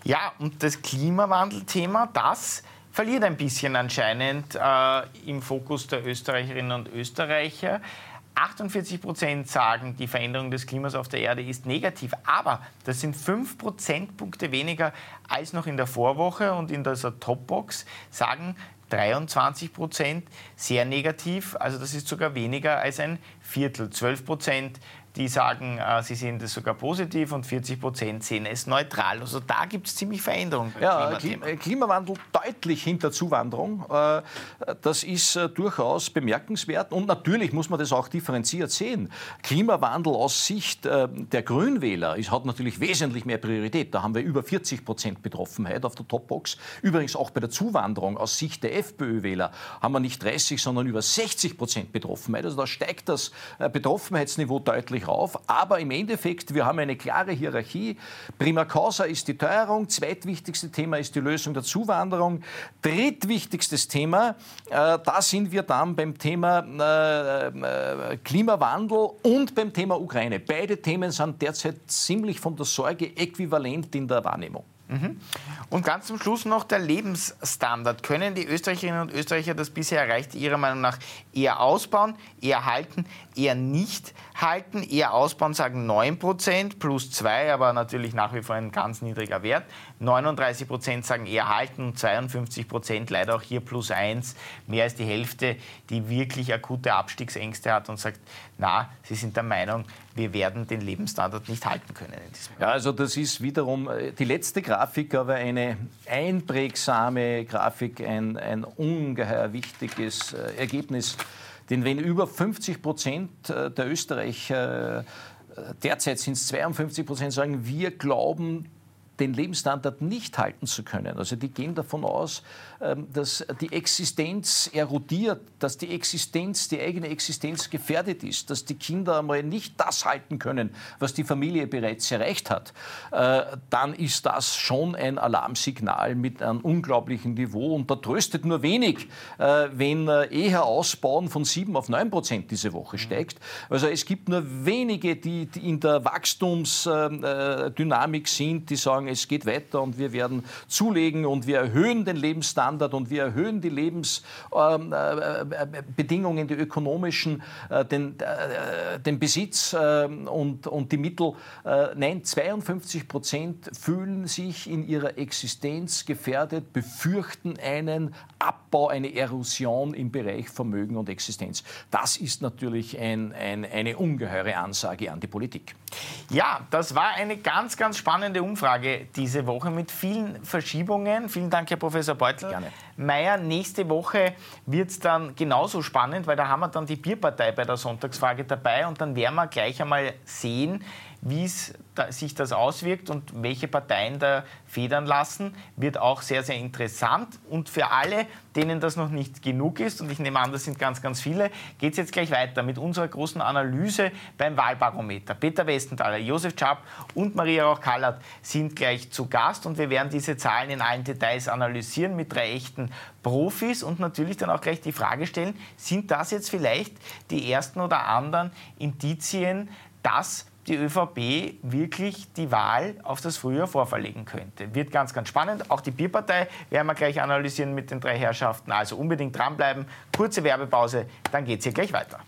Ja, und das Klimawandelthema, das verliert ein bisschen anscheinend äh, im Fokus der Österreicherinnen und Österreicher. 48 Prozent sagen, die Veränderung des Klimas auf der Erde ist negativ. Aber das sind 5 Prozentpunkte weniger als noch in der Vorwoche. Und in dieser Topbox sagen 23 Prozent sehr negativ. Also das ist sogar weniger als ein Viertel. 12 Prozent die sagen, äh, sie sehen das sogar positiv und 40 Prozent sehen es neutral. Also da gibt es ziemlich Veränderungen. Ja, Klimawandel deutlich hinter Zuwanderung. Äh, das ist äh, durchaus bemerkenswert und natürlich muss man das auch differenziert sehen. Klimawandel aus Sicht der Grünwähler hat natürlich wesentlich mehr Priorität. Da haben wir über 40 Prozent Betroffenheit auf der Topbox. Übrigens auch bei der Zuwanderung aus Sicht der FPÖ-Wähler haben wir nicht 30, sondern über 60 Prozent Betroffenheit. Also da steigt das Betroffenheitsniveau deutlich rauf. Aber im Endeffekt, wir haben eine klare Hierarchie. Prima causa ist die Teuerung. Zweitwichtigste Thema ist die Lösung der Zuwanderung. Drittwichtigstes Thema, äh, da sind wir dann beim Thema äh, äh, Klimawandel und beim Thema Ukraine. Beide Themen sind derzeit ziemlich von der Sorge äquivalent in der Wahrnehmung. Mhm. Und ganz zum Schluss noch der Lebensstandard. Können die Österreicherinnen und Österreicher das bisher erreichte Ihrer Meinung nach eher ausbauen, eher halten, eher nicht halten? Eher ausbauen sagen 9% plus 2, aber natürlich nach wie vor ein ganz niedriger Wert. 39% sagen eher halten und 52% leider auch hier plus 1, mehr als die Hälfte, die wirklich akute Abstiegsängste hat und sagt, na, sie sind der Meinung, wir werden den Lebensstandard nicht halten können. ja, also das ist wiederum äh, die letzte Grafik, aber eine einprägsame Grafik, ein, ein ungeheuer wichtiges äh, Ergebnis. Denn wenn über 50 Prozent äh, der Österreicher, derzeit sind es 52 Prozent, sagen, wir glauben, den Lebensstandard nicht halten zu können. Also die gehen davon aus, ähm, dass die Existenz erodiert, dass die Existenz, die eigene Existenz gefährdet ist, dass die Kinder einmal nicht das halten können, was die Familie bereits erreicht hat, äh, dann ist das schon ein Alarmsignal mit einem unglaublichen Niveau. Und da tröstet nur wenig, äh, wenn äh, eher Ausbauen von 7 auf 9 Prozent diese Woche steigt. Also es gibt nur wenige, die in der Wachstumsdynamik sind, die sagen, es geht weiter und wir werden zulegen und wir erhöhen den Lebensstandard und wir erhöhen die Lebensbedingungen, ähm, äh, die ökonomischen, äh, den, äh, den Besitz und, und die Mittel. Nein, 52 Prozent fühlen sich in ihrer Existenz gefährdet, befürchten einen Abbau, eine Erosion im Bereich Vermögen und Existenz. Das ist natürlich ein, ein, eine ungeheure Ansage an die Politik. Ja, das war eine ganz, ganz spannende Umfrage diese Woche mit vielen Verschiebungen. Vielen Dank, Herr Professor Beutel. Gerne. Meier, nächste Woche wird es dann genauso spannend, weil da haben wir dann die Bierpartei bei der Sonntagsfrage dabei und dann werden wir gleich einmal sehen, wie sich das auswirkt und welche Parteien da federn lassen, wird auch sehr, sehr interessant. Und für alle, denen das noch nicht genug ist, und ich nehme an, das sind ganz, ganz viele, geht es jetzt gleich weiter mit unserer großen Analyse beim Wahlbarometer. Peter Westenthaler, Josef Schaap und Maria Rauch-Kallert sind gleich zu Gast und wir werden diese Zahlen in allen Details analysieren mit drei echten Profis und natürlich dann auch gleich die Frage stellen, sind das jetzt vielleicht die ersten oder anderen Indizien, dass die ÖVP wirklich die Wahl auf das Frühjahr vorverlegen könnte. Wird ganz, ganz spannend. Auch die Bierpartei werden wir gleich analysieren mit den drei Herrschaften. Also unbedingt dranbleiben. Kurze Werbepause, dann geht es hier gleich weiter.